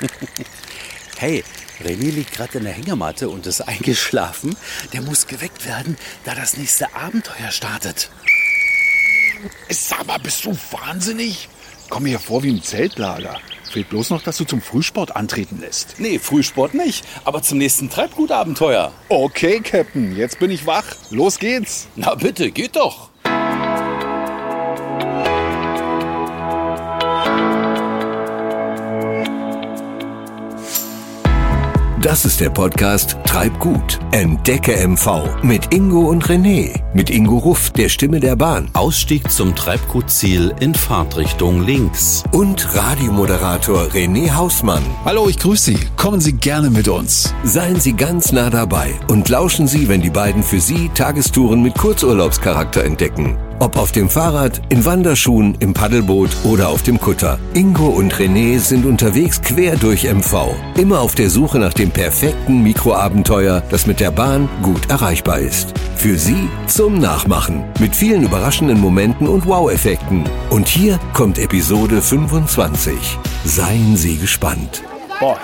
Hey, René liegt gerade in der Hängematte und ist eingeschlafen. Der muss geweckt werden, da das nächste Abenteuer startet. Sag mal, bist du wahnsinnig? Komm mir vor wie im Zeltlager. Fehlt bloß noch, dass du zum Frühsport antreten lässt. Nee, Frühsport nicht, aber zum nächsten Treibgutabenteuer. Okay, Captain, jetzt bin ich wach. Los geht's. Na bitte, geht doch. Das ist der Podcast Treibgut. Entdecke MV mit Ingo und René. Mit Ingo Ruff, der Stimme der Bahn. Ausstieg zum Treibgutziel in Fahrtrichtung links. Und Radiomoderator René Hausmann. Hallo, ich grüße Sie. Kommen Sie gerne mit uns. Seien Sie ganz nah dabei und lauschen Sie, wenn die beiden für Sie Tagestouren mit Kurzurlaubscharakter entdecken. Ob auf dem Fahrrad, in Wanderschuhen, im Paddelboot oder auf dem Kutter. Ingo und René sind unterwegs quer durch MV. Immer auf der Suche nach dem perfekten Mikroabenteuer, das mit der Bahn gut erreichbar ist. Für Sie zum Nachmachen. Mit vielen überraschenden Momenten und Wow-Effekten. Und hier kommt Episode 25. Seien Sie gespannt. Boah,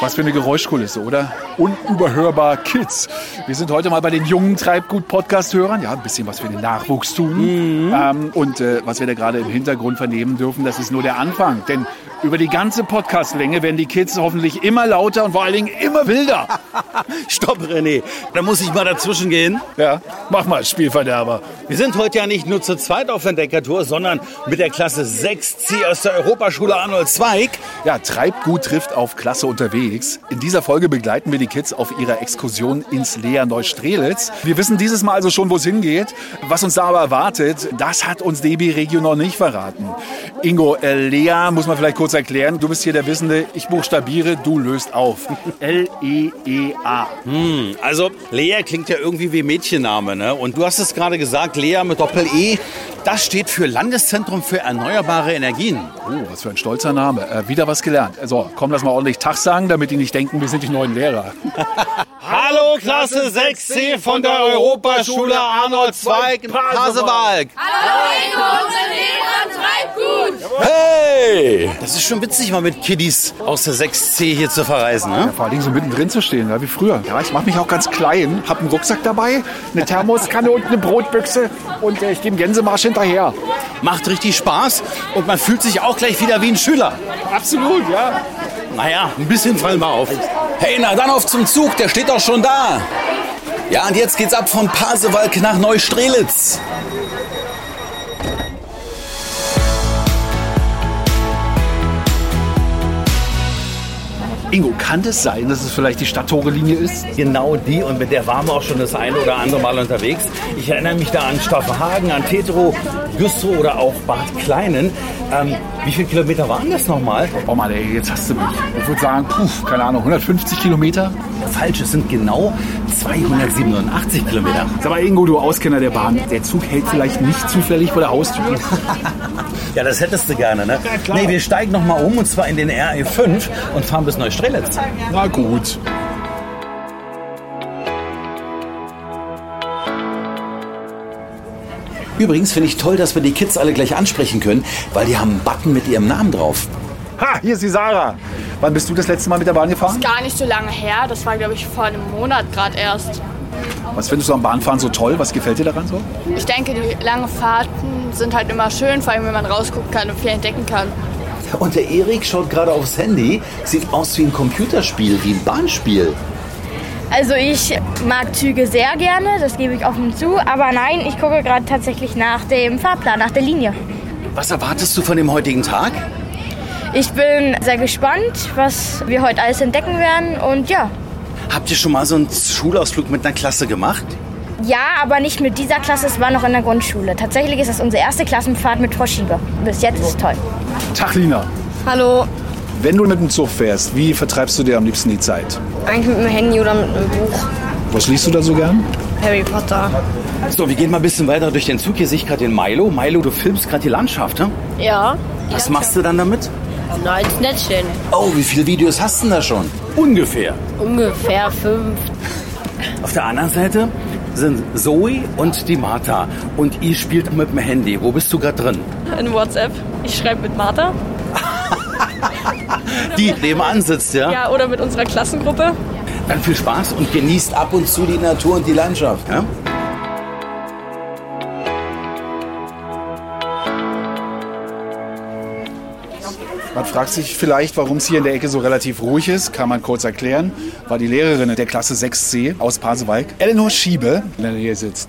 was für eine Geräuschkulisse, oder? Unüberhörbar Kids. Wir sind heute mal bei den jungen Treibgut-Podcast-Hörern. Ja, ein bisschen was für den Nachwuchs tun. Ähm, und äh, was wir da gerade im Hintergrund vernehmen dürfen, das ist nur der Anfang. Denn über die ganze Podcast-Länge werden die Kids hoffentlich immer lauter und vor allen Dingen immer wilder. Stopp, René. Da muss ich mal dazwischen gehen. Ja, mach mal, Spielverderber. Wir sind heute ja nicht nur zu zweit auf Entdeckertour, sondern mit der Klasse 6C aus der Europaschule Arnold Zweig. Ja, Treibgut trifft auf Klasse unterwegs. In dieser Folge begleiten wir die Kids auf ihrer Exkursion ins Lea Neustrelitz. Wir wissen dieses Mal also schon, wo es hingeht. Was uns da aber erwartet, das hat uns DB Regio noch nicht verraten. Ingo, äh, Lea muss man vielleicht kurz erklären. Du bist hier der Wissende. Ich buchstabiere, du löst auf. L-E-E-A. Hm, also Lea klingt ja irgendwie wie Mädchenname, ne? Und du hast es gerade gesagt, Lea mit Doppel-E. Das steht für Landeszentrum für erneuerbare Energien. Oh, was für ein stolzer Name. Äh, wieder was gelernt. Also, komm, lass mal ordentlich Tag sagen, damit die nicht denken, wir sind die neuen Lehrer. Hallo Klasse 6C von der Europaschule Arnold Zweig in Pasewalk. Hallo Ingo und René am Treibgut. Hey! Das ist schon witzig, mal mit Kiddies aus der 6C hier zu verreisen, ne? Vor allen Dingen so mittendrin zu stehen, ja, wie früher. Ja, ich mache mich auch ganz klein, hab einen Rucksack dabei, eine Thermoskanne und eine Brotbüchse und äh, ich gehe im Gänsemarsch hinterher. Macht richtig Spaß und man fühlt sich auch gleich wieder wie ein Schüler. Absolut, ja. Naja, ein bisschen fallen wir auf. Hey, na dann auf zum Zug, der steht doch schon da. Ja, und jetzt geht's ab von Pasewalk nach Neustrelitz. Ingo, kann es sein, dass es vielleicht die Stadttore-Linie ist? Genau die und mit der waren wir auch schon das eine oder andere Mal unterwegs. Ich erinnere mich da an Staffenhagen, an Tetro, Güstrow oder auch Bad Kleinen. Ähm, wie viele Kilometer waren das nochmal? Oh Mann, ey, jetzt hast du mich. Ich würde sagen, puh, keine Ahnung, 150 Kilometer? Falsch, es sind genau 287 Kilometer. Sag mal, Ingo, du Auskenner der Bahn, der Zug hält vielleicht nicht zufällig vor der Haustür. Ja, das hättest du gerne, ne? klar. Nee, wir steigen nochmal um und zwar in den RE5 und fahren bis Neustrelitz. Na gut. Übrigens finde ich toll, dass wir die Kids alle gleich ansprechen können, weil die haben einen Button mit ihrem Namen drauf. Ha, hier ist die Sarah. Wann bist du das letzte Mal mit der Bahn gefahren? Gar nicht so lange her, das war glaube ich vor einem Monat gerade erst. Was findest du am Bahnfahren so toll? Was gefällt dir daran so? Ich denke, die langen Fahrten sind halt immer schön, vor allem wenn man rausgucken kann und viel entdecken kann. Und der Erik schaut gerade aufs Handy, sieht aus wie ein Computerspiel, wie ein Bahnspiel. Also ich mag Züge sehr gerne, das gebe ich offen zu. Aber nein, ich gucke gerade tatsächlich nach dem Fahrplan, nach der Linie. Was erwartest du von dem heutigen Tag? Ich bin sehr gespannt, was wir heute alles entdecken werden. Und ja, Habt ihr schon mal so einen Schulausflug mit einer Klasse gemacht? Ja, aber nicht mit dieser Klasse, es war noch in der Grundschule. Tatsächlich ist das unsere erste Klassenfahrt mit Frau Schieber. Bis jetzt ist es toll. Tag, Lina. Hallo, Wenn du mit dem Zug fährst, wie vertreibst du dir am liebsten die Zeit? eigentlich mit dem Handy oder mit einem Buch. Was liest du da so gern? Harry Potter. So, wir gehen mal ein bisschen weiter durch den Zug. Hier sehe ich gerade den Milo. Milo, du filmst gerade die Landschaft, ne? Ja. Was machst du dann damit? Na, ins Netz stellen. Oh, wie viele Videos hast du denn da schon? Ungefähr. Ungefähr fünf. Auf der anderen Seite sind Zoe und die Martha. Und ihr spielt mit dem Handy. Wo bist du gerade drin? in WhatsApp. Ich schreibe mit Martha. die nebenan sitzt, ja? Ja, oder mit unserer Klassengruppe. Dann viel Spaß und genießt ab und zu die Natur und die Landschaft. Ja? Man fragt sich vielleicht, warum es hier in der Ecke so relativ ruhig ist. Kann man kurz erklären. War die Lehrerin der Klasse 6c aus Pasewalk, Eleanor Schiebe, der hier sitzt.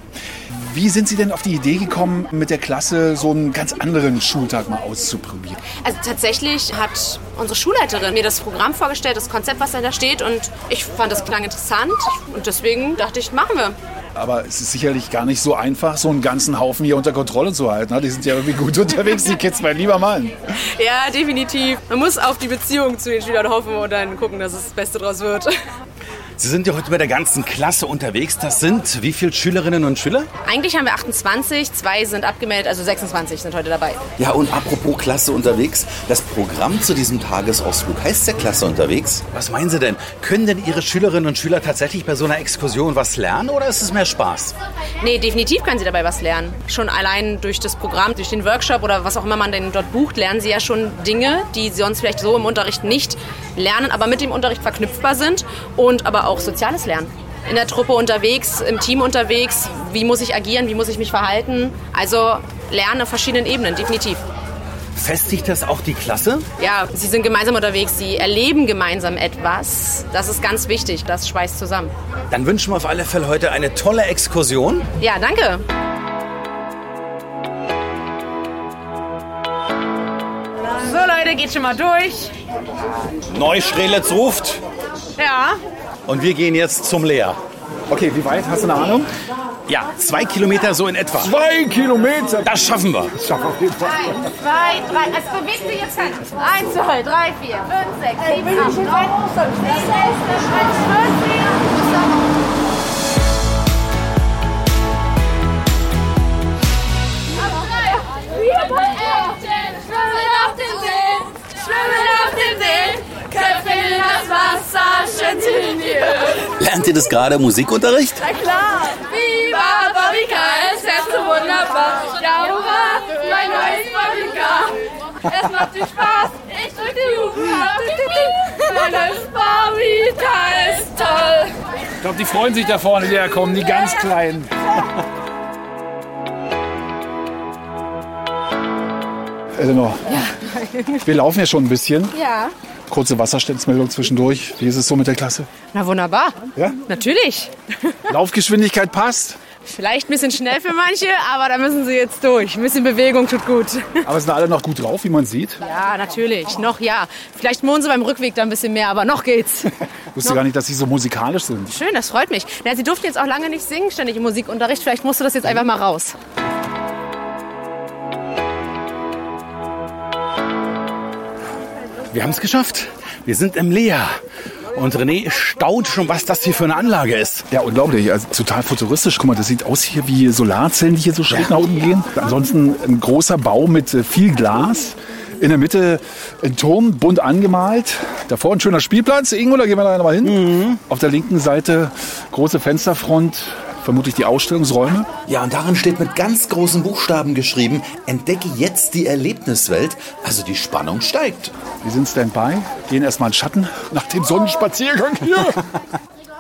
Wie sind Sie denn auf die Idee gekommen, mit der Klasse so einen ganz anderen Schultag mal auszuprobieren? Also tatsächlich hat unsere Schulleiterin mir das Programm vorgestellt, das Konzept, was da steht und ich fand das klang interessant und deswegen dachte ich, machen wir. Aber es ist sicherlich gar nicht so einfach, so einen ganzen Haufen hier unter Kontrolle zu halten. Die sind ja irgendwie gut unterwegs, die Kids, mein lieber Mann. Ja, definitiv. Man muss auf die Beziehung zu den Schülern hoffen und dann gucken, dass es das Beste draus wird. Sie sind ja heute mit der ganzen Klasse unterwegs. Das sind wie viele Schülerinnen und Schüler? Eigentlich haben wir 28, zwei sind abgemeldet, also 26 sind heute dabei. Ja, und apropos Klasse unterwegs, das Programm zu diesem Tagesausflug heißt ja Klasse unterwegs. Was meinen Sie denn? Können denn Ihre Schülerinnen und Schüler tatsächlich bei so einer Exkursion was lernen oder ist es mehr Spaß? Nee, definitiv können sie dabei was lernen. Schon allein durch das Programm, durch den Workshop oder was auch immer man denn dort bucht, lernen sie ja schon Dinge, die sie sonst vielleicht so im Unterricht nicht lernen, aber mit dem Unterricht verknüpfbar sind und aber auch soziales Lernen. In der Truppe unterwegs, im Team unterwegs, wie muss ich agieren, wie muss ich mich verhalten. Also lernen auf verschiedenen Ebenen, definitiv. Festigt das auch die Klasse? Ja, sie sind gemeinsam unterwegs, sie erleben gemeinsam etwas. Das ist ganz wichtig, das schweißt zusammen. Dann wünschen wir auf alle Fälle heute eine tolle Exkursion. Ja, danke. So Leute, geht schon mal durch. Neustrelitz ruft Ja. Und wir gehen jetzt zum Leer. Okay, wie weit? Hast du eine Ahnung? Ja, zwei Kilometer so in etwa. Zwei Kilometer! Das schaffen wir. Das schaffen wir auf jeden Fall. Eins, zwei, drei. Es bewegt sich jetzt kein. Eins, zwei, drei, vier, fünf, sechs, sieben, acht, neun, zehn, elf, zwölf, Hüfte. Lernt ihr das gerade im Musikunterricht? Na klar! Viva Bobbycar, es fährt so wunderbar. Ja, hurra, mein neues Bobbycar. Es macht viel Spaß, ich drück die Hupen. Mein neues Bobbycar ist toll. Ich glaube, die freuen sich da vorne, die da kommen, die ganz Kleinen. Eleanor, wir laufen ja schon ein bisschen. Ja. Kurze Wasserstandsmeldung zwischendurch. Wie ist es so mit der Klasse? Na wunderbar. Ja? Natürlich. Laufgeschwindigkeit passt, Vielleicht ein bisschen schnell für manche, aber da müssen sie jetzt durch. Ein bisschen Bewegung tut gut. aber sind alle noch gut drauf, wie man sieht. Ja, natürlich. Noch ja. Vielleicht mohnen sie beim Rückweg da ein bisschen mehr, aber noch geht's. Ich wusste gar nicht, dass sie so musikalisch sind. Schön, das freut mich. Na, sie durften jetzt auch lange nicht singen, ständig im Musikunterricht. Vielleicht musst du das jetzt einfach mal raus. Wir haben es geschafft. Wir sind im Leer. Und René staunt schon, was das hier für eine Anlage ist. Ja, unglaublich. Also total futuristisch. Guck mal, das sieht aus hier wie Solarzellen, die hier so schräg nach unten gehen. Ansonsten ein großer Bau mit äh, viel Glas. In der Mitte ein Turm, bunt angemalt. Davor ein schöner Spielplatz. Irgendwo, da gehen wir da nochmal hin. Auf der linken Seite große Fensterfront, vermutlich die Ausstellungsräume. Ja, und darin steht mit ganz großen Buchstaben geschrieben, entdecke jetzt die Erlebniswelt. Also die Spannung steigt. Wir sind Standby, gehen erstmal in den Schatten nach dem Sonnenspaziergang hier.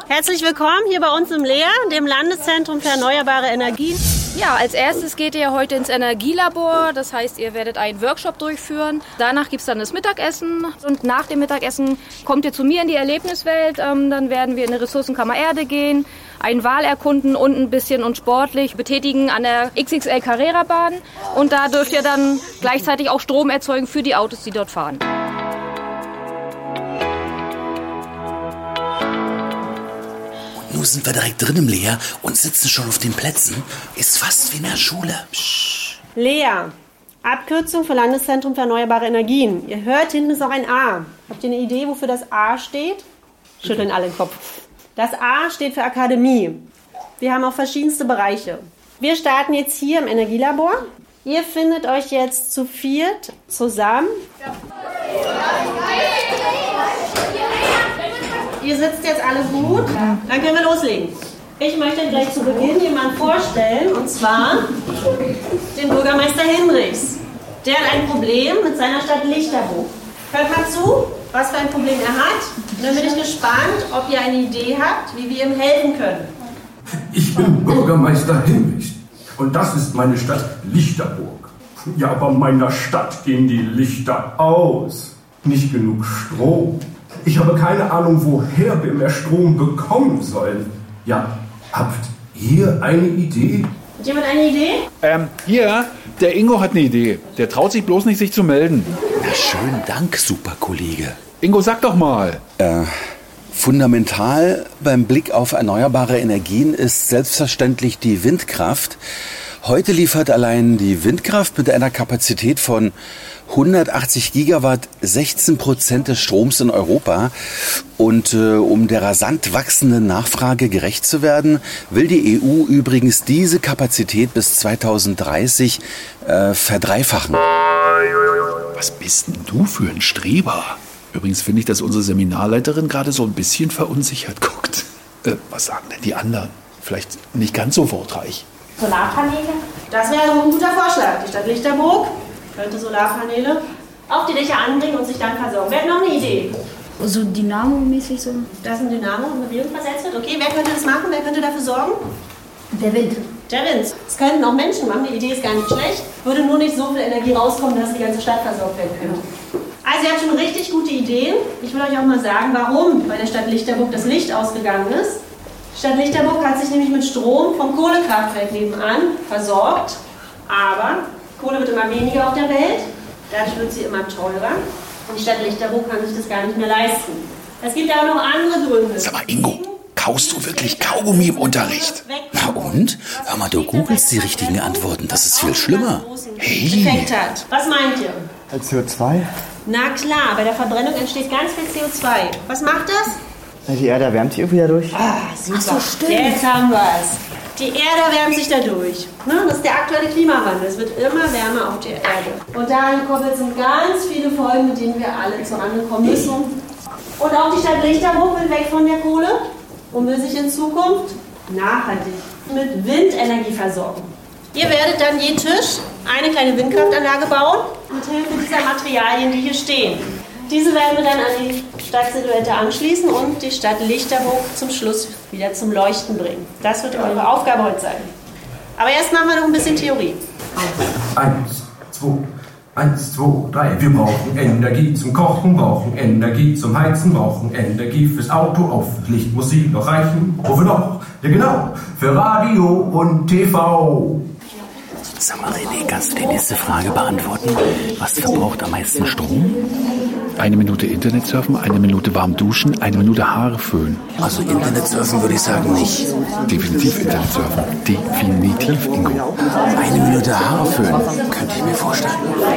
Herzlich willkommen hier bei uns im Lehr, dem Landeszentrum für erneuerbare Energien. Ja, als erstes geht ihr heute ins Energielabor. Das heißt, ihr werdet einen Workshop durchführen. Danach gibt es dann das Mittagessen. Und nach dem Mittagessen kommt ihr zu mir in die Erlebniswelt. Ähm, dann werden wir in die Ressourcenkammer Erde gehen, einen Wal erkunden und ein bisschen uns sportlich betätigen an der XXL Carrera Bahn. Und da dürft ihr dann gleichzeitig auch Strom erzeugen für die Autos, die dort fahren. Sind wir direkt drin im Leer und sitzen schon auf den Plätzen. Ist fast wie in der Schule. Lea, Abkürzung für Landeszentrum für erneuerbare Energien. Ihr hört, hinten ist noch ein A. Habt ihr eine Idee, wofür das A steht? Schütteln alle den Kopf. Das A steht für Akademie. Wir haben auch verschiedenste Bereiche. Wir starten jetzt hier im Energielabor. Ihr findet euch jetzt zu viert zusammen. Ihr sitzt jetzt alle gut. Dann können wir loslegen. Ich möchte gleich zu Beginn jemanden vorstellen, und zwar den Bürgermeister Hinrichs. Der hat ein Problem mit seiner Stadt Lichterhof. Hört mal zu. was für ein Problem er hat. Und dann bin ich gespannt, ob ihr eine Idee habt, wie wir ihm helfen können. Ich bin Bürgermeister Hinrichs und das ist meine Stadt Lichterburg. Ja, aber meiner Stadt gehen die Lichter aus. Nicht genug Strom. Ich habe keine Ahnung, woher wir mehr Strom bekommen sollen. Ja, habt ihr eine Idee? Hat jemand eine Idee? Ähm, hier, der Ingo hat eine Idee. Der traut sich bloß nicht, sich zu melden. Na, schönen Dank, super Kollege. Ingo, sag doch mal. Äh, fundamental beim Blick auf erneuerbare Energien ist selbstverständlich die Windkraft. Heute liefert allein die Windkraft mit einer Kapazität von 180 Gigawatt 16 Prozent des Stroms in Europa. Und äh, um der rasant wachsenden Nachfrage gerecht zu werden, will die EU übrigens diese Kapazität bis 2030 äh, verdreifachen. Was bist denn du für ein Streber? Übrigens finde ich, dass unsere Seminarleiterin gerade so ein bisschen verunsichert guckt. Äh, was sagen denn die anderen? Vielleicht nicht ganz so wortreich. Solarpaneele? Das wäre ein guter Vorschlag. Die Stadt Lichterburg könnte Solarpaneele auf die Dächer anbringen und sich dann versorgen. Wer hat noch eine Idee? So Dynamo-mäßig so. Das ist ein Dynamo, in Bewegung versetzt wird. Okay, wer könnte das machen? Wer könnte dafür sorgen? Der Wind. Der Wind. Das könnten auch Menschen machen. Die Idee ist gar nicht schlecht. Würde nur nicht so viel Energie rauskommen, dass die ganze Stadt versorgt werden könnte. Also ihr habt schon richtig gute Ideen. Ich will euch auch mal sagen, warum bei der Stadt Lichterburg das Licht ausgegangen ist. Die Stadt Lichterburg hat sich nämlich mit Strom vom Kohlekraftwerk nebenan versorgt. Aber Kohle wird immer weniger auf der Welt. Dadurch wird sie immer teurer. Und die Stadt Lichterburg kann sich das gar nicht mehr leisten. Es gibt aber noch andere Gründe. Sag mal, Ingo, kaust du wirklich Kaugummi im Unterricht? Na und? Hör mal, du googelst die richtigen Antworten. Das ist viel schlimmer. Hat. Was meint ihr? CO2? Na klar, bei der Verbrennung entsteht ganz viel CO2. Was macht das? Die Erde erwärmt sich irgendwie dadurch. Ah, super. Ach so, stimmt. Jetzt haben wir es. Die Erde erwärmt sich dadurch. Ne? Das ist der aktuelle Klimawandel. Es wird immer wärmer auf der Erde. Und daran gekoppelt sind ganz viele Folgen, mit denen wir alle zusammenkommen müssen. Und auch die Stadt Lichterburg will weg von der Kohle und will sich in Zukunft nachhaltig mit Windenergie versorgen. Ihr werdet dann je Tisch eine kleine Windkraftanlage bauen, mit Hilfe dieser Materialien, die hier stehen. Diese werden wir dann an die Stadtsilhouette anschließen und die Stadt Lichterburg zum Schluss wieder zum Leuchten bringen. Das wird eure Aufgabe heute sein. Aber erst machen wir noch ein bisschen Theorie. Eins, zwei, eins, zwei, drei. Wir brauchen Energie zum Kochen, brauchen Energie zum Heizen, brauchen Energie fürs Auto, auf Licht muss sie noch reichen. Wofür noch? Ja genau, für Radio und TV. Sag mal, René, kannst du die nächste Frage beantworten? Was verbraucht am meisten Strom? Eine Minute Internet surfen, eine Minute warm duschen, eine Minute Haare föhnen. Also Internet surfen würde ich sagen nicht. Definitiv Internet surfen. Definitiv, Ingo. Eine Minute Haare föhnen, könnte ich mir vorstellen.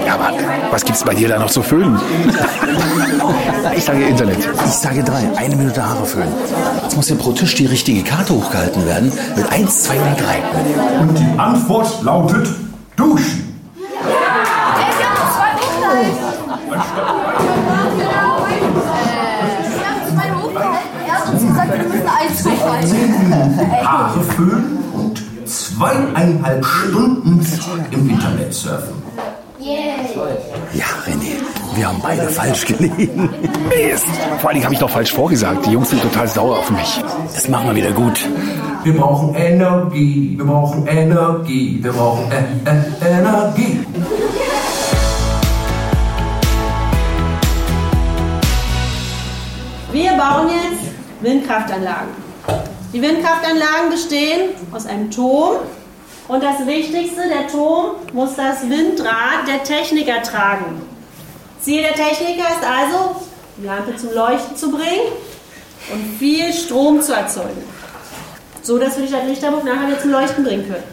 Ja, aber was gibt's bei dir da noch zu föhnen? ich sage Internet. Ich sage drei, eine Minute Haare föhnen. Jetzt muss ja pro Tisch die richtige Karte hochgehalten werden. Mit eins, zwei oder drei. Und die Antwort lautet Duschen. Zweieinhalb Stunden im Internet surfen. Ja, René, wir haben beide falsch gelegen. Mist. Vor allen Dingen habe ich doch falsch vorgesagt. Die Jungs sind total sauer auf mich. Das machen wir wieder gut. Wir brauchen Energie, wir brauchen Energie, wir brauchen äh, äh, Energie. Wir bauen jetzt Windkraftanlagen. Die Windkraftanlagen bestehen aus einem Turm und das Wichtigste, der Turm muss das Windrad der Techniker tragen. Ziel der Techniker ist also, die Lampe zum Leuchten zu bringen und viel Strom zu erzeugen. So, dass wir die Stadt Lichterburg nachher wieder zum Leuchten bringen können.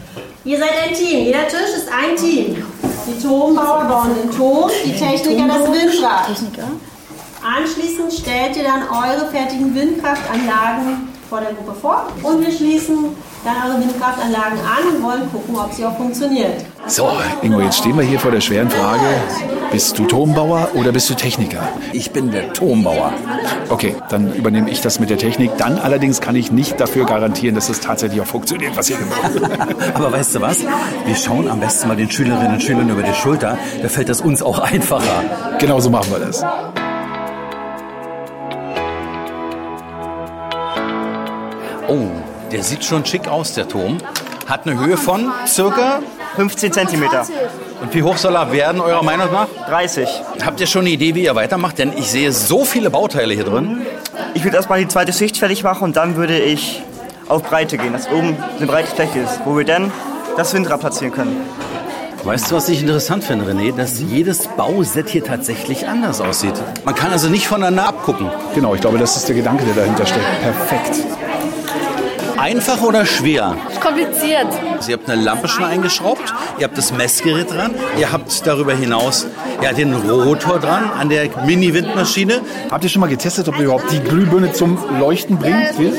Ihr seid ein Team, jeder Tisch ist ein Team. Die Turmbauer bauen den Turm, die Techniker das Windrad. Anschließend stellt ihr dann eure fertigen Windkraftanlagen vor der Gruppe vor und wir schließen dann eure Windkraftanlagen an und wollen gucken, ob sie auch funktioniert. So, Ingo, jetzt stehen wir hier vor der schweren Frage. Bist du Turmbauer oder bist du Techniker? Ich bin der Turmbauer. Okay, dann übernehme ich das mit der Technik. Dann allerdings kann ich nicht dafür garantieren, dass es tatsächlich auch funktioniert, was ihr gemacht habt. Aber weißt du was? Wir schauen am besten mal den Schülerinnen und Schülern über die Schulter. Da fällt das uns auch einfacher. Genau so machen wir das. Oh, der sieht schon schick aus, der Turm. Hat eine Höhe von circa 15 Zentimeter. Und wie hoch soll er werden, eurer Meinung nach? 30. Habt ihr schon eine Idee, wie ihr weitermacht? Denn ich sehe so viele Bauteile hier drin. Ich würde erstmal die zweite Schicht fertig machen und dann würde ich auf Breite gehen, dass oben eine breite Fläche ist, wo wir dann das Windrad platzieren können. Weißt du, was ich interessant finde, René? Dass jedes Bauset hier tatsächlich anders aussieht. Man kann also nicht voneinander abgucken. Genau, ich glaube, das ist der Gedanke, der dahinter steckt. Perfekt. Einfach oder schwer? Ist kompliziert. Also ihr habt eine Lampe schon eingeschraubt, ihr habt das Messgerät dran, ihr habt darüber hinaus ja, den Rotor dran an der Mini-Windmaschine. Habt ihr schon mal getestet, ob ihr überhaupt die Glühbirne zum Leuchten bringt? Will?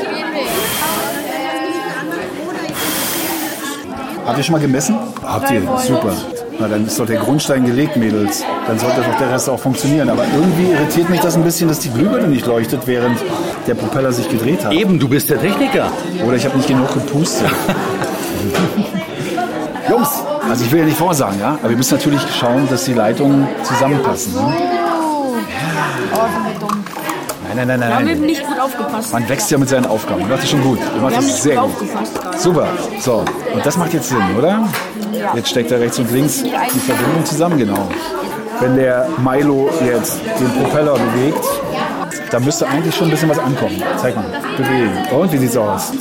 Habt ihr schon mal gemessen? Habt ihr? Super. Na, dann ist doch der Grundstein gelegt, Mädels. Dann sollte doch der Rest auch funktionieren. Aber irgendwie irritiert mich das ein bisschen, dass die Glühbirne nicht leuchtet, während der Propeller sich gedreht hat. Eben, du bist der Techniker. Oder ich habe nicht genug gepustet. Jungs, also ich will ja nicht vorsagen, ja, aber wir müssen natürlich schauen, dass die Leitungen zusammenpassen. Ne? Nein, nein, nein, Wir haben nein, eben nein. nicht gut aufgepasst. Man wächst ja mit seinen Aufgaben. Du machst das schon gut. Du machst Wir haben das sehr gut aufgepasst. Super. So, und das macht jetzt Sinn, oder? Jetzt steckt da rechts und links die Verbindung zusammen, genau. Wenn der Milo jetzt den Propeller bewegt, da müsste eigentlich schon ein bisschen was ankommen. Zeig mal, bewegen. Und wie sieht's aus?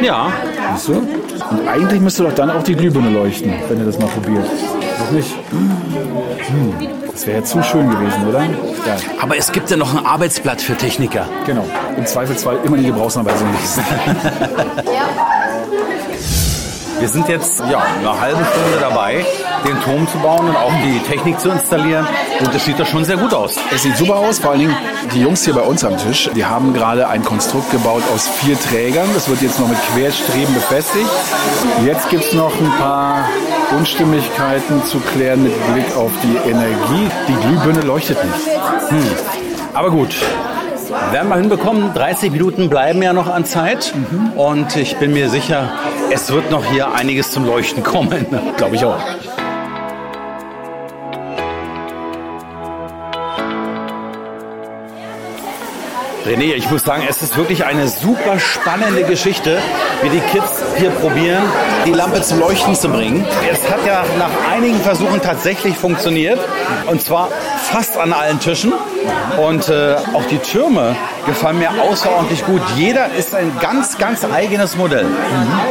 Ja. Siehst du? Und eigentlich müsste doch dann auch die Glühbirne leuchten, wenn ihr das mal probiert. Doch nicht? Hm. Das wäre ja zu schön gewesen, oder? Ja. Aber es gibt ja noch ein Arbeitsblatt für Techniker. Genau. Im Zweifelsfall immer die Gebrauchsanweisung lesen. Wir sind jetzt ja, eine halbe Stunde dabei, den Turm zu bauen und auch die Technik zu installieren. Und es sieht doch schon sehr gut aus. Es sieht super aus, vor allen Dingen die Jungs hier bei uns am Tisch, die haben gerade ein Konstrukt gebaut aus vier Trägern. Das wird jetzt noch mit Querstreben befestigt. Jetzt gibt es noch ein paar Unstimmigkeiten zu klären mit Blick auf die Energie. Die Glühbirne leuchtet nicht. Hm. Aber gut, werden wir hinbekommen. 30 Minuten bleiben ja noch an Zeit. Und ich bin mir sicher, es wird noch hier einiges zum Leuchten kommen. Glaube ich auch. René, ich muss sagen, es ist wirklich eine super spannende Geschichte, wie die Kids hier probieren, die Lampe zum Leuchten zu bringen. Es hat ja nach einigen Versuchen tatsächlich funktioniert. Und zwar fast an allen Tischen. Und äh, auch die Türme gefallen mir außerordentlich gut. Jeder ist ein ganz, ganz eigenes Modell.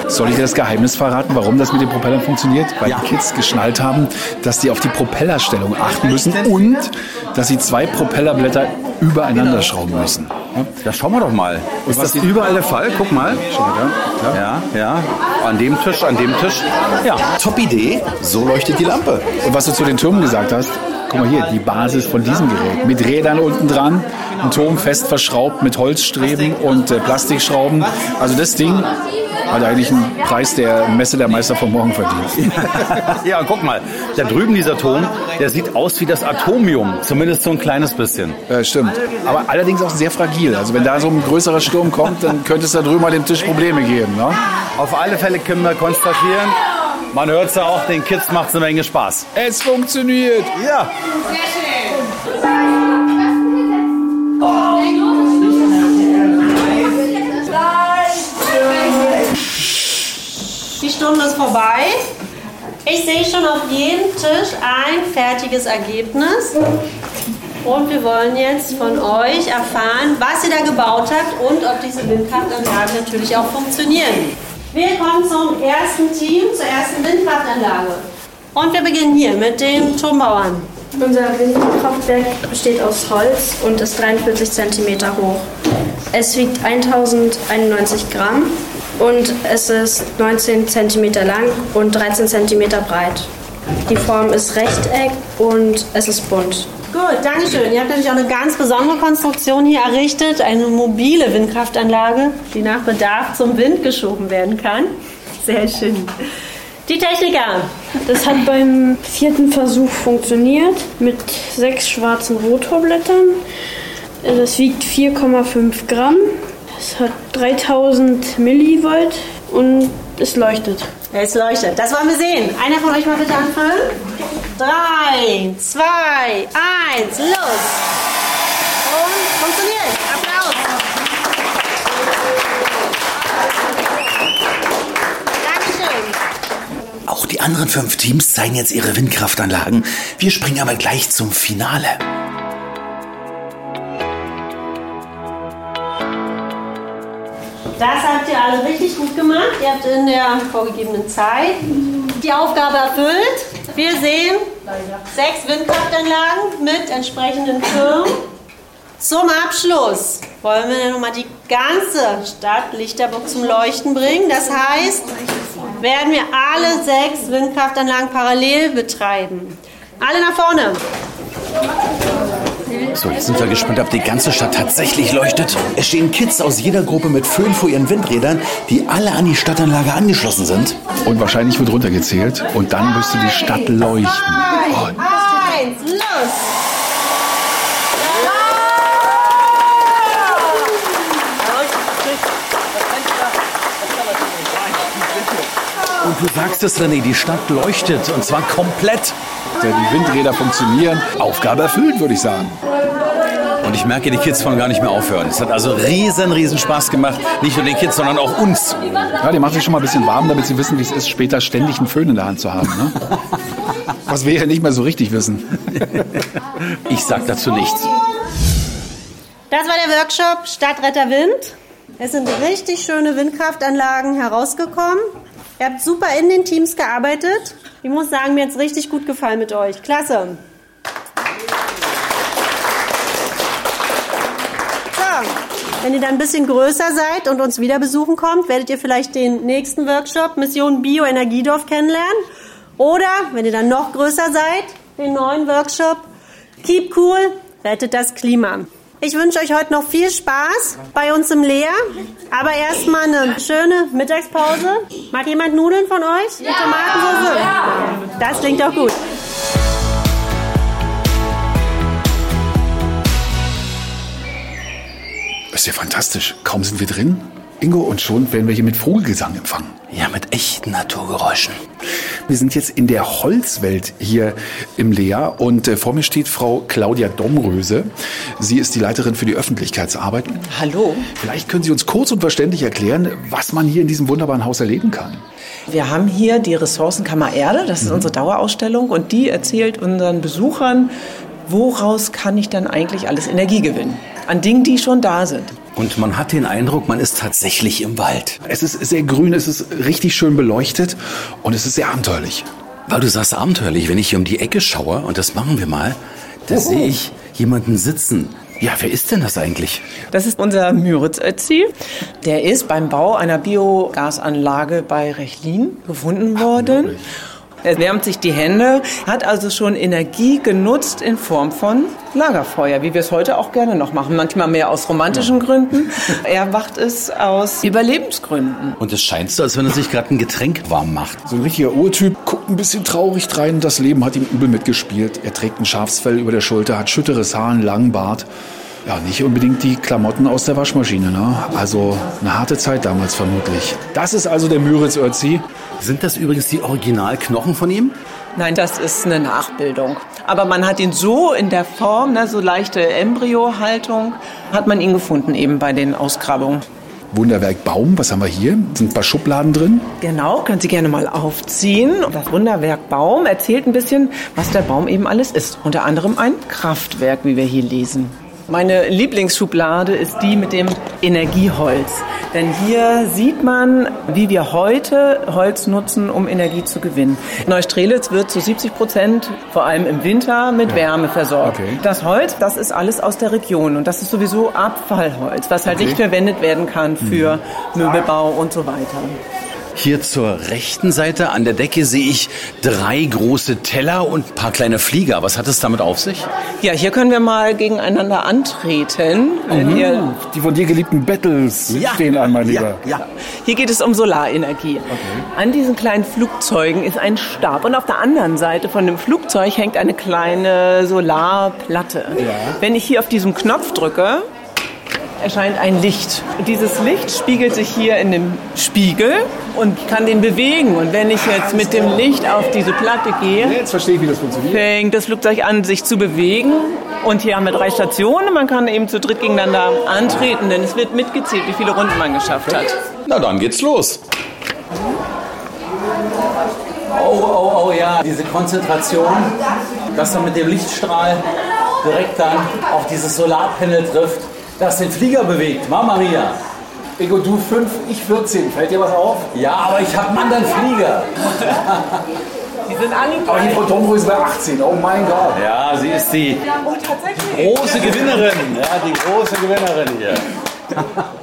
Soll ich dir das Geheimnis verraten, warum das mit den Propellern funktioniert? Weil die Kids geschnallt haben, dass die auf die Propellerstellung achten müssen und dass sie zwei Propellerblätter übereinander schrauben müssen. Ja, schauen wir doch mal. Ist das überall der Fall? Guck mal. Mal da. Ja, ja. An dem Tisch, an dem Tisch. Ja, top Idee. So leuchtet die Lampe. Und was du zu den Türmen gesagt hast, guck mal hier, die Basis von diesem Gerät. Mit Rädern unten dran, ein Turm fest verschraubt mit Holzstreben und äh, Plastikschrauben. Also das Ding hat eigentlich einen Preis der Messe der Meister von morgen verdient. ja, guck mal. Da drüben dieser Turm, der sieht aus wie das Atomium. Zumindest so ein kleines bisschen. Äh, stimmt. Aber allerdings auch sehr fragil. Also wenn da so ein größerer Sturm kommt, dann könnte es da drüben an dem Tisch Probleme geben. Ne? Auf alle Fälle können wir konstatieren, man hört es ja auch, den Kids macht es eine Menge Spaß. Es funktioniert. Ja. Die Stunde ist vorbei. Ich sehe schon auf jedem Tisch ein fertiges Ergebnis. Und wir wollen jetzt von euch erfahren, was ihr da gebaut habt und ob diese Windkraftanlagen natürlich auch funktionieren. Wir kommen zum ersten Team, zur ersten Windkraftanlage. Und wir beginnen hier mit den Turmbauern. Unser Windkraftwerk besteht aus Holz und ist 43 cm hoch. Es wiegt 1091 Gramm und es ist 19 cm lang und 13 cm breit. Die Form ist Rechteck und es ist bunt. Gut, Dankeschön. Ihr habt natürlich auch eine ganz besondere Konstruktion hier errichtet, eine mobile Windkraftanlage, die nach Bedarf zum Wind geschoben werden kann. Sehr schön. Die Techniker. Das hat beim vierten Versuch funktioniert mit sechs schwarzen Rotorblättern. Das wiegt 4,5 Gramm. Es hat 3000 Millivolt und es leuchtet. Es leuchtet. Das wollen wir sehen. Einer von euch mal bitte anfangen. Drei, zwei, eins, los! Und funktioniert. Applaus! Dankeschön. Auch die anderen fünf Teams zeigen jetzt ihre Windkraftanlagen. Wir springen aber gleich zum Finale. Ihr alle richtig gut gemacht. Ihr habt in der vorgegebenen Zeit die Aufgabe erfüllt. Wir sehen sechs Windkraftanlagen mit entsprechenden Türmen. Zum Abschluss wollen wir nochmal die ganze Stadt Lichterburg zum Leuchten bringen. Das heißt, werden wir alle sechs Windkraftanlagen parallel betreiben. Alle nach vorne. So, jetzt sind wir gespannt, ob die ganze Stadt tatsächlich leuchtet. Es stehen Kids aus jeder Gruppe mit Föhn vor ihren Windrädern, die alle an die Stadtanlage angeschlossen sind. Und wahrscheinlich wird runtergezählt und dann müsste die Stadt leuchten. Und Eins, los! Und du sagst es, René, die Stadt leuchtet und zwar komplett. Die Windräder funktionieren. Aufgabe erfüllt, würde ich sagen. Und ich merke, die Kids wollen gar nicht mehr aufhören. Es hat also riesen, riesen Spaß gemacht. Nicht nur den Kids, sondern auch uns. Ja, die machen sich schon mal ein bisschen warm, damit sie wissen, wie es ist, später ständig einen Föhn in der Hand zu haben. Ne? Was wir ja nicht mehr so richtig wissen. Ich sag dazu nichts. Das war der Workshop Stadtretter Wind. Es sind richtig schöne Windkraftanlagen herausgekommen. Ihr habt super in den Teams gearbeitet. Ich muss sagen, mir hat es richtig gut gefallen mit euch. Klasse. So, wenn ihr dann ein bisschen größer seid und uns wieder besuchen kommt, werdet ihr vielleicht den nächsten Workshop Mission Bioenergiedorf kennenlernen. Oder, wenn ihr dann noch größer seid, den neuen Workshop Keep Cool, rettet das Klima. Ich wünsche euch heute noch viel Spaß bei uns im Leer. Aber erstmal eine schöne Mittagspause. Mag jemand Nudeln von euch? Mit Tomatensauce? Das klingt doch gut. Ist ja fantastisch. Kaum sind wir drin, Ingo, und schon werden wir hier mit Vogelgesang empfangen. Ja, mit echten Naturgeräuschen. Wir sind jetzt in der Holzwelt hier im Lea und äh, vor mir steht Frau Claudia Domröse. Sie ist die Leiterin für die Öffentlichkeitsarbeit. Hallo. Vielleicht können Sie uns kurz und verständlich erklären, was man hier in diesem wunderbaren Haus erleben kann. Wir haben hier die Ressourcenkammer Erde, das ist Mhm. unsere Dauerausstellung und die erzählt unseren Besuchern, woraus kann ich dann eigentlich alles Energie gewinnen? An Dingen, die schon da sind. Und man hat den Eindruck, man ist tatsächlich im Wald. Es ist sehr grün, es ist richtig schön beleuchtet und es ist sehr abenteuerlich. Weil du sagst abenteuerlich, wenn ich hier um die Ecke schaue, und das machen wir mal, da sehe ich jemanden sitzen. Ja, wer ist denn das eigentlich? Das ist unser Müritz Ötzi. Der ist beim Bau einer Biogasanlage bei Rechlin gefunden worden. Er wärmt sich die Hände, hat also schon Energie genutzt in Form von Lagerfeuer, wie wir es heute auch gerne noch machen. Manchmal mehr aus romantischen Gründen. Er macht es aus Überlebensgründen. Und es scheint so, als wenn er sich gerade ein Getränk warm macht. So ein richtiger Urtyp, guckt ein bisschen traurig drein. Das Leben hat ihm übel mitgespielt. Er trägt ein Schafsfell über der Schulter, hat schütteres Haar, einen langen Bart. Ja, nicht unbedingt die Klamotten aus der Waschmaschine, ne? Also eine harte Zeit damals vermutlich. Das ist also der Müritz Ötzi. Sind das übrigens die Originalknochen von ihm? Nein, das ist eine Nachbildung. Aber man hat ihn so in der Form, ne, so leichte Embryohaltung, hat man ihn gefunden eben bei den Ausgrabungen. Wunderwerk Baum, was haben wir hier? Sind ein paar Schubladen drin. Genau, können Sie gerne mal aufziehen. Das Wunderwerk Baum erzählt ein bisschen, was der Baum eben alles ist. Unter anderem ein Kraftwerk, wie wir hier lesen. Meine Lieblingsschublade ist die mit dem Energieholz. Denn hier sieht man, wie wir heute Holz nutzen, um Energie zu gewinnen. Neustrelitz wird zu 70 Prozent, vor allem im Winter, mit Wärme versorgt. Okay. Das Holz, das ist alles aus der Region und das ist sowieso Abfallholz, was halt Okay. nicht verwendet werden kann für Möbelbau und so weiter. Hier zur rechten Seite an der Decke sehe ich drei große Teller und ein paar kleine Flieger. Was hat es damit auf sich? Ja, hier können wir mal gegeneinander antreten. Wenn ihr, Die von dir geliebten Battles stehen an, mein Lieber. Ja. hier geht es um Solarenergie. An diesen kleinen Flugzeugen ist ein Stab und auf der anderen Seite von dem Flugzeug hängt eine kleine Solarplatte. Wenn ich hier auf diesen Knopf drücke, erscheint ein Licht. Dieses Licht spiegelt sich hier in dem Spiegel und kann den bewegen. Und wenn ich jetzt mit dem Licht auf diese Platte gehe, Jetzt verstehe ich, wie das funktioniert. fängt das Flugzeug an, sich zu bewegen. Und hier haben wir drei Stationen. Man kann eben zu dritt gegeneinander antreten, denn es wird mitgezählt, wie viele Runden man geschafft hat. Na dann geht's los. oh, oh, ja, diese Konzentration, dass dann mit dem Lichtstrahl direkt dann auf dieses Solarpanel trifft, das den Flieger bewegt. Mama Mia. Ego, du 5, ich 14. Fällt dir was auf? Ja, aber ich habe einen anderen Flieger. Die sind angekommen. Aber die Frau Domro ist bei 18. Oh mein Gott. Ja, sie ist die Oh, große Gewinnerin. Ja, die große Gewinnerin hier.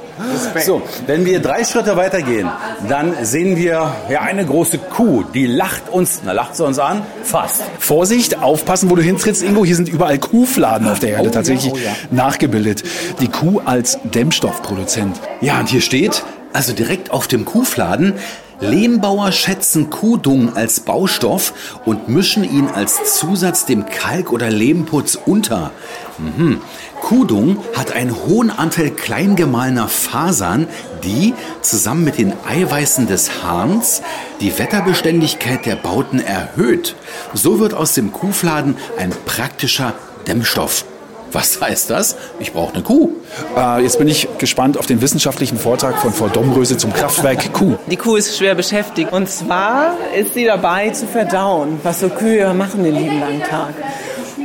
So, wenn wir drei Schritte weitergehen, dann sehen wir ja eine große Kuh, die lacht uns, na lacht sie uns an? Fast. Vorsicht, aufpassen, wo du hintrittst, Ingo. Hier sind überall Kuhfladen auf der Erde Oh ja, tatsächlich oh ja. nachgebildet. Die Kuh als Dämmstoffproduzent. Ja, und hier steht, also direkt auf dem Kuhfladen, Lehmbauer schätzen Kuhdung als Baustoff und mischen ihn als Zusatz dem Kalk- oder Lehmputz unter. Mhm. Kuhdung hat einen hohen Anteil kleingemahlener Fasern, die zusammen mit den Eiweißen des Hahns die Wetterbeständigkeit der Bauten erhöht. So wird aus dem Kuhfladen ein praktischer Dämmstoff. Was heißt das? Ich brauche eine Kuh. Äh, jetzt bin ich gespannt auf den wissenschaftlichen Vortrag von Frau Domröse zum Kraftwerk Kuh. Die Kuh ist schwer beschäftigt. Und zwar ist sie dabei zu verdauen, was so Kühe machen den lieben langen Tag.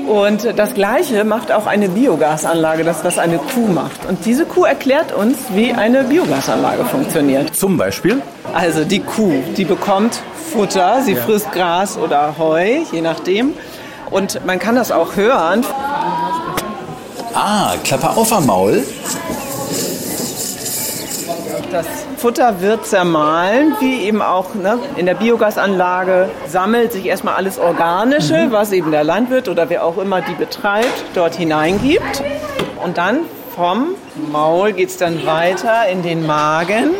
Und das Gleiche macht auch eine Biogasanlage, das was eine Kuh macht. Und diese Kuh erklärt uns, wie eine Biogasanlage funktioniert. Zum Beispiel? Also die Kuh, die bekommt Futter, sie frisst Gras oder Heu, je nachdem. Und man kann das auch hören. Ah, Klappe auf am Maul. Das Futter wird zermahlen, wie eben auch ne, in der Biogasanlage sammelt sich erstmal alles Organische, was eben der Landwirt oder wer auch immer die betreibt, dort hineingibt. Und dann vom Maul geht es dann weiter in den Magen.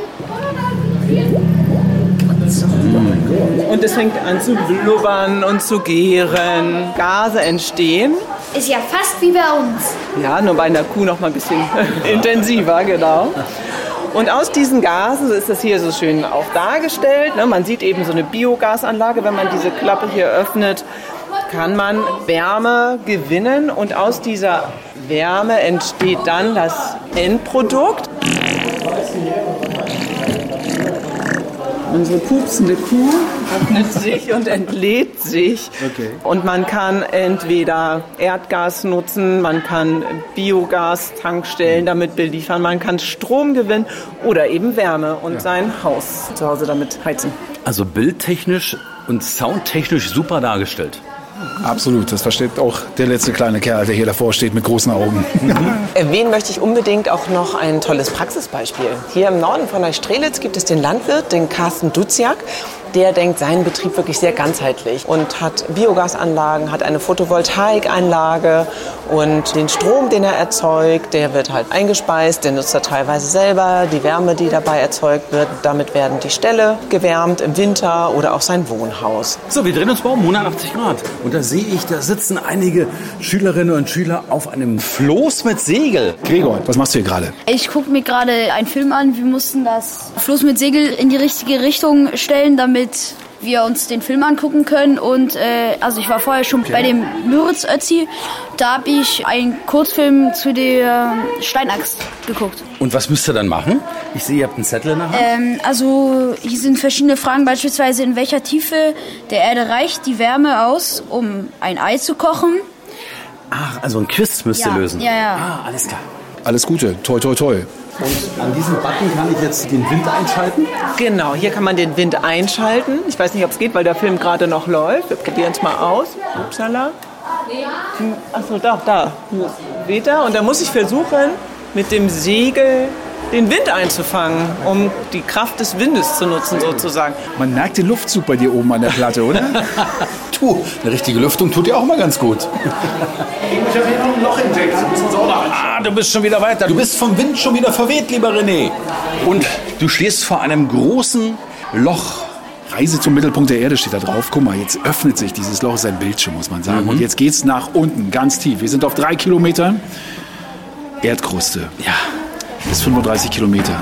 Und es fängt an zu blubbern und zu gären. Gase entstehen. Ist ja fast wie bei uns. Ja, nur bei einer Kuh noch mal ein bisschen intensiver, genau. Und aus diesen Gasen ist das hier so schön auch dargestellt. ne? Man sieht eben so eine Biogasanlage, wenn man diese Klappe hier öffnet, kann man Wärme gewinnen und aus dieser Wärme entsteht dann das Endprodukt. Unsere pupsende Kuh öffnet sich und entlädt sich. Okay. Und man kann entweder Erdgas nutzen, man kann Biogas-Tankstellen damit beliefern, man kann Strom gewinnen oder eben Wärme und sein Haus zu Hause damit heizen. Also bildtechnisch und soundtechnisch super dargestellt. Absolut, das versteht auch der letzte kleine Kerl, der hier davor steht mit großen Augen. Erwähnen möchte ich unbedingt auch noch ein tolles Praxisbeispiel. Hier im Norden von Neustrelitz gibt es den Landwirt, den Carsten Duziak. Der denkt seinen Betrieb wirklich sehr ganzheitlich und hat Biogasanlagen, hat eine Photovoltaikanlage und den Strom, den er erzeugt, der wird halt eingespeist, den nutzt er teilweise selber, die Wärme, die dabei erzeugt wird, damit werden die Ställe gewärmt im Winter oder auch sein Wohnhaus. So, wir drehen uns mal um 180 Grad. Und da sehe ich, da sitzen einige Schülerinnen und Schüler auf einem Floß mit Segel. Gregor, was machst du hier gerade? Ich gucke mir gerade einen Film an. Wir mussten das Floß mit Segel in die richtige Richtung stellen, damit wir uns den Film angucken können. Und äh, also ich war vorher schon bei dem Müritz Ötzi. Da habe ich einen Kurzfilm zu der Steinaxt geguckt. Und was müsst ihr dann machen? Ich sehe, ihr habt einen Zettel in der Hand. Ähm, also hier sind verschiedene Fragen, beispielsweise in welcher Tiefe der Erde reicht die Wärme aus, um ein Ei zu kochen. Ach, also ein Quiz müsst ihr Ja, lösen. ja, ja. Ah, alles klar. Alles Gute, toi toi toi. Und an diesem Button kann ich jetzt den Wind einschalten? Genau, hier kann man den Wind einschalten. Ich weiß nicht, ob es geht, weil der Film gerade noch läuft. Wir probieren es mal aus. Upsala. Achso, da, da. Weht er? Und da muss ich versuchen, mit dem Segel den Wind einzufangen, um die Kraft des Windes zu nutzen sozusagen. Man merkt den Luftzug bei dir oben an der Platte, oder? tu, eine richtige Lüftung tut dir auch mal ganz gut. Ich habe hier noch ein Loch entdeckt. Auch noch Ah, du bist schon wieder weiter. Du bist vom Wind schon wieder verweht, lieber René. Und du stehst vor einem großen Loch. Reise zum Mittelpunkt der Erde steht da drauf. Guck mal, jetzt öffnet sich dieses Loch, ist ein Bildschirm, muss man sagen. Mhm. Und jetzt geht's nach unten, ganz tief. Wir sind auf drei Kilometern Erdkruste. Ja. Bis 35 Kilometer.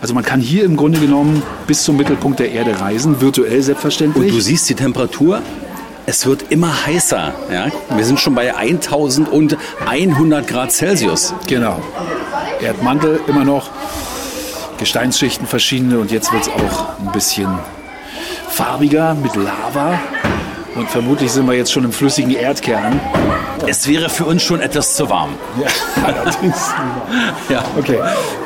Also man kann hier im Grunde genommen bis zum Mittelpunkt der Erde reisen, virtuell selbstverständlich. Und du siehst die Temperatur. Es wird immer heißer. Ja? Wir sind schon bei 1100 Grad Celsius. Genau. Erdmantel immer noch, Gesteinsschichten verschiedene und jetzt wird es auch ein bisschen farbiger mit Lava. Und vermutlich sind wir jetzt schon im flüssigen Erdkern. Es wäre für uns schon etwas zu warm. Ja, allerdings. Ja, okay.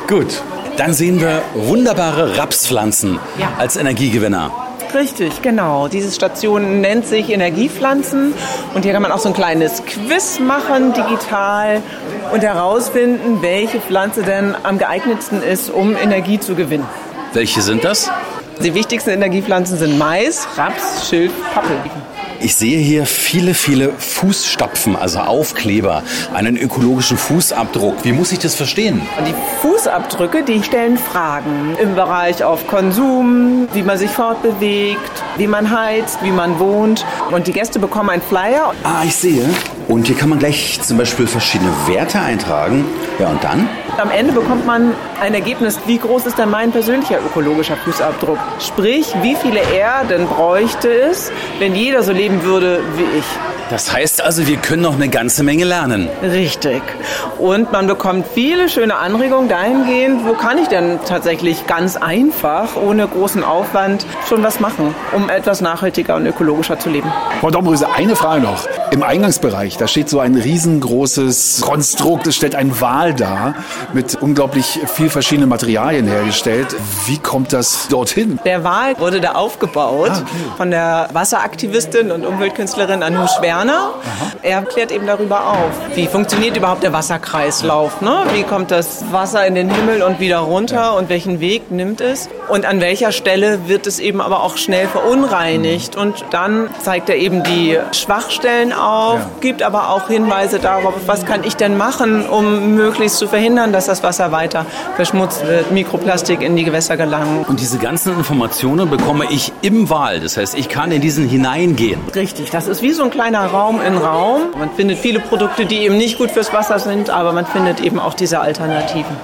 Gut. Dann sehen wir wunderbare Rapspflanzen Ja. als Energiegewinner. Richtig, genau. Diese Station nennt sich Energiepflanzen und hier kann man auch so ein kleines Quiz machen, digital, und herausfinden, welche Pflanze denn am geeignetsten ist, um Energie zu gewinnen. Welche sind das? Die wichtigsten Energiepflanzen sind Mais, Raps, Schilf, Pappel. Ich sehe hier viele, viele Fußstapfen, also Aufkleber, einen ökologischen Fußabdruck. Wie muss ich das verstehen? Die Fußabdrücke, die stellen Fragen im Bereich auf Konsum, wie man sich fortbewegt, wie man heizt, wie man wohnt. Und die Gäste bekommen einen Flyer. Ah, ich sehe. Und hier kann man gleich zum Beispiel verschiedene Werte eintragen. Ja, und dann? Am Ende bekommt man ein Ergebnis, wie groß ist denn mein persönlicher ökologischer Fußabdruck? Sprich, wie viele Erden bräuchte es, wenn jeder so leben würde wie ich? Das heißt also, wir können noch eine ganze Menge lernen. Richtig. Und man bekommt viele schöne Anregungen dahingehend, wo kann ich denn tatsächlich ganz einfach, ohne großen Aufwand, schon was machen, um etwas nachhaltiger und ökologischer zu leben. Frau Domröse, eine Frage noch. Im Eingangsbereich, da steht so ein riesengroßes Konstrukt, es stellt ein Wal dar, mit unglaublich viel verschiedenen Materialien hergestellt. Wie kommt das dorthin? Der Wal wurde da aufgebaut von der Wasseraktivistin und Umweltkünstlerin Anoush Werner. Er klärt eben darüber auf, wie funktioniert überhaupt der Wasserkreislauf. Ne? Wie kommt das Wasser in den Himmel und wieder runter und welchen Weg nimmt es? Und an welcher Stelle wird es eben aber auch schnell verunreinigt? Und dann zeigt er eben die Schwachstellen auf, gibt aber auch Hinweise darauf, was kann ich denn machen, um möglichst zu verhindern, dass das Wasser weiter verschmutzt wird, Mikroplastik in die Gewässer gelangen. Und diese ganzen Informationen bekomme ich im Wal. Das heißt, ich kann in diesen hineingehen. Richtig, das ist wie so ein kleiner Raum in Raum. Man findet viele Produkte, die eben nicht gut fürs Wasser sind, aber man findet eben auch diese Alternativen.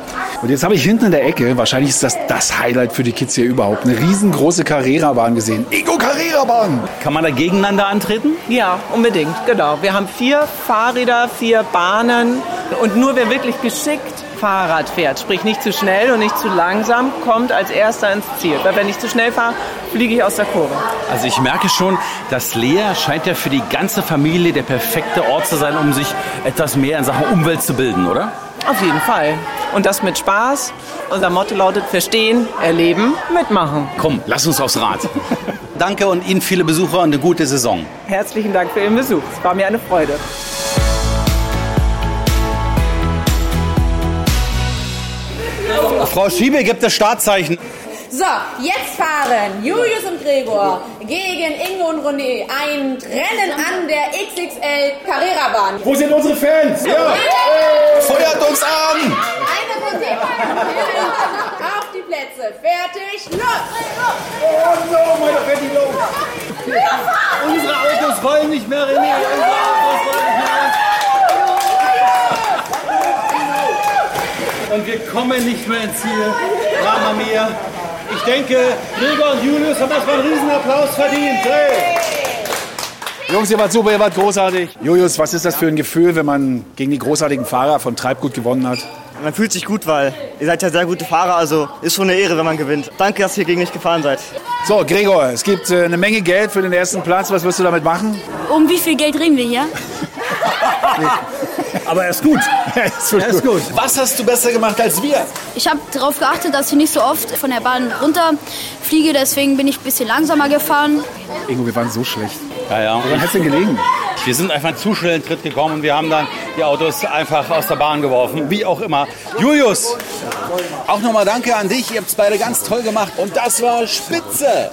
Und jetzt habe ich hinten in der Ecke, wahrscheinlich ist das das Highlight für die Kids hier überhaupt, eine riesengroße Carrera-Bahn gesehen. Ego Carrera-Bahn! Kann man da gegeneinander antreten? Ja, unbedingt, genau. Wir haben vier Fahrräder, vier Bahnen und nur wer wirklich geschickt Fahrrad fährt, sprich nicht zu schnell und nicht zu langsam, kommt als erster ins Ziel. Weil wenn ich zu schnell fahre, fliege ich aus der Kurve. Also ich merke schon, dass Lea scheint ja für die ganze Familie der perfekte Ort zu sein, um sich etwas mehr in Sachen Umwelt zu bilden, oder? Auf jeden Fall. Und das mit Spaß. Unser Motto lautet Verstehen, Erleben, Mitmachen. Komm, lass uns aufs Rad. Danke und Ihnen viele Besucher und eine gute Saison. Herzlichen Dank für Ihren Besuch. Es war mir eine Freude. Frau Schiebe gibt das Startzeichen. So, jetzt fahren Julius und Gregor gegen Ingo und René ein Rennen an der XXL Carrera-Bahn. Wo sind unsere Fans? Ja. Feuert uns an! Eine die Plätze. Fertig, los! Oh no, meine Betty los! Unsere Autos wollen nicht mehr, René. Unsere Autos wollen nicht mehr. Und wir kommen nicht mehr ins Ziel. Mama mia. Ich denke, Gregor und Julius haben erstmal einen Riesenapplaus verdient. Hey. Jungs, ihr wart super, ihr wart großartig. Julius, was ist das für ein Gefühl, wenn man gegen die großartigen Fahrer von Treibgut gewonnen hat? Man fühlt sich gut, weil ihr seid ja sehr gute Fahrer, also ist schon eine Ehre, wenn man gewinnt. Danke, dass ihr gegen mich gefahren seid. So, Gregor, es gibt äh, eine Menge Geld für den ersten Platz. Was wirst du damit machen? Um wie viel Geld reden wir hier? Aber er ist gut. er ist gut. Was hast du besser gemacht als wir? Ich habe darauf geachtet, dass ich nicht so oft von der Bahn runterfliege, deswegen bin ich ein bisschen langsamer gefahren. Ingo, wir waren so schlecht. Ja, ja. Woran hat es denn gelegen? Wir sind einfach zu schnell in den Tritt gekommen und wir haben dann die Autos einfach aus der Bahn geworfen. Wie auch immer. Julius, auch nochmal danke an dich. Ihr habt es beide ganz toll gemacht und das war spitze.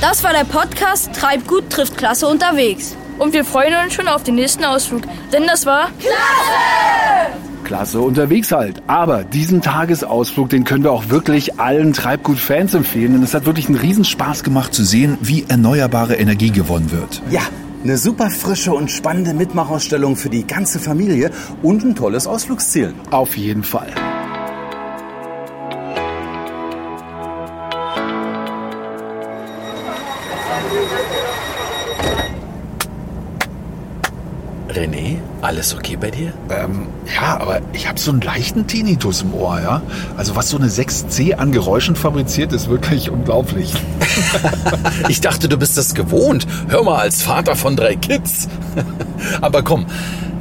Das war der Podcast Treib gut trifft Klasse unterwegs. Und wir freuen uns schon auf den nächsten Ausflug, denn das war Klasse unterwegs halt. Aber diesen Tagesausflug, den können wir auch wirklich allen Treibgut-Fans empfehlen. Denn es hat wirklich einen Riesenspaß gemacht zu sehen, wie erneuerbare Energie gewonnen wird. Ja, eine super frische und spannende Mitmachausstellung für die ganze Familie und ein tolles Ausflugsziel. Auf jeden Fall. Alles okay bei dir? Ähm, ja, aber ich habe so einen leichten Tinnitus im Ohr, ja. Also was so eine 6C an Geräuschen fabriziert, ist wirklich unglaublich. ich dachte, du bist es gewohnt. Hör mal, als Vater von drei Kids. aber komm,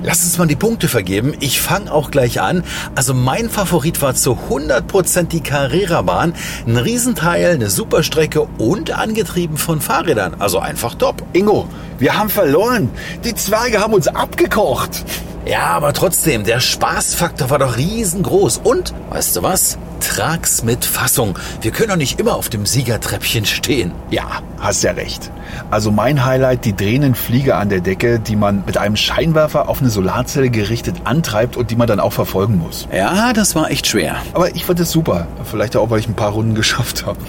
Lass uns mal die Punkte vergeben. Ich fange auch gleich an. Also mein Favorit war zu 100% die Carrera-Bahn. Ein Riesenteil, eine Superstrecke und angetrieben von Fahrrädern. Also einfach top. Ingo, wir haben verloren. Die Zwerge haben uns abgekocht. Ja, aber trotzdem, der Spaßfaktor war doch riesengroß. Und, weißt du was? Trag's mit Fassung. Wir können doch nicht immer auf dem Siegertreppchen stehen. Ja, hast ja recht. Also mein Highlight, die drehenden Flieger an der Decke, die man mit einem Scheinwerfer auf eine Solarzelle gerichtet antreibt und die man dann auch verfolgen muss. Ja, das war echt schwer. Aber ich fand es super. Vielleicht auch, weil ich ein paar Runden geschafft habe.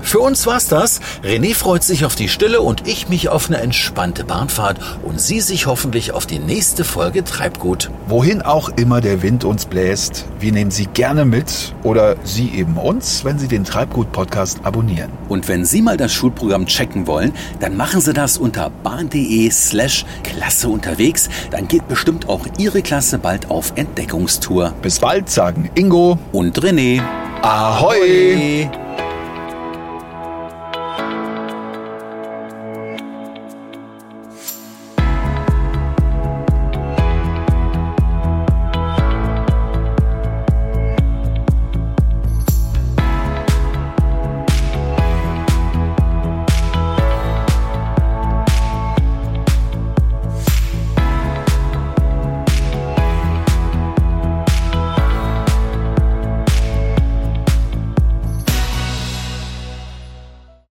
Für uns war's das. René freut sich auf die Stille und ich mich auf eine entspannte Bahnfahrt und Sie sich hoffentlich auf die nächste Folge Treibgut. Wohin auch immer der Wind uns bläst, wir nehmen Sie gerne mit oder Sie eben uns, wenn Sie den Treibgut-Podcast abonnieren. Und wenn Sie mal das Schulprogramm checken wollen, dann machen Sie das unter bahn.de slash Klasse unterwegs. Dann geht bestimmt auch Ihre Klasse bald auf Entdeckungstour. Bis bald, sagen Ingo und René. Ahoi!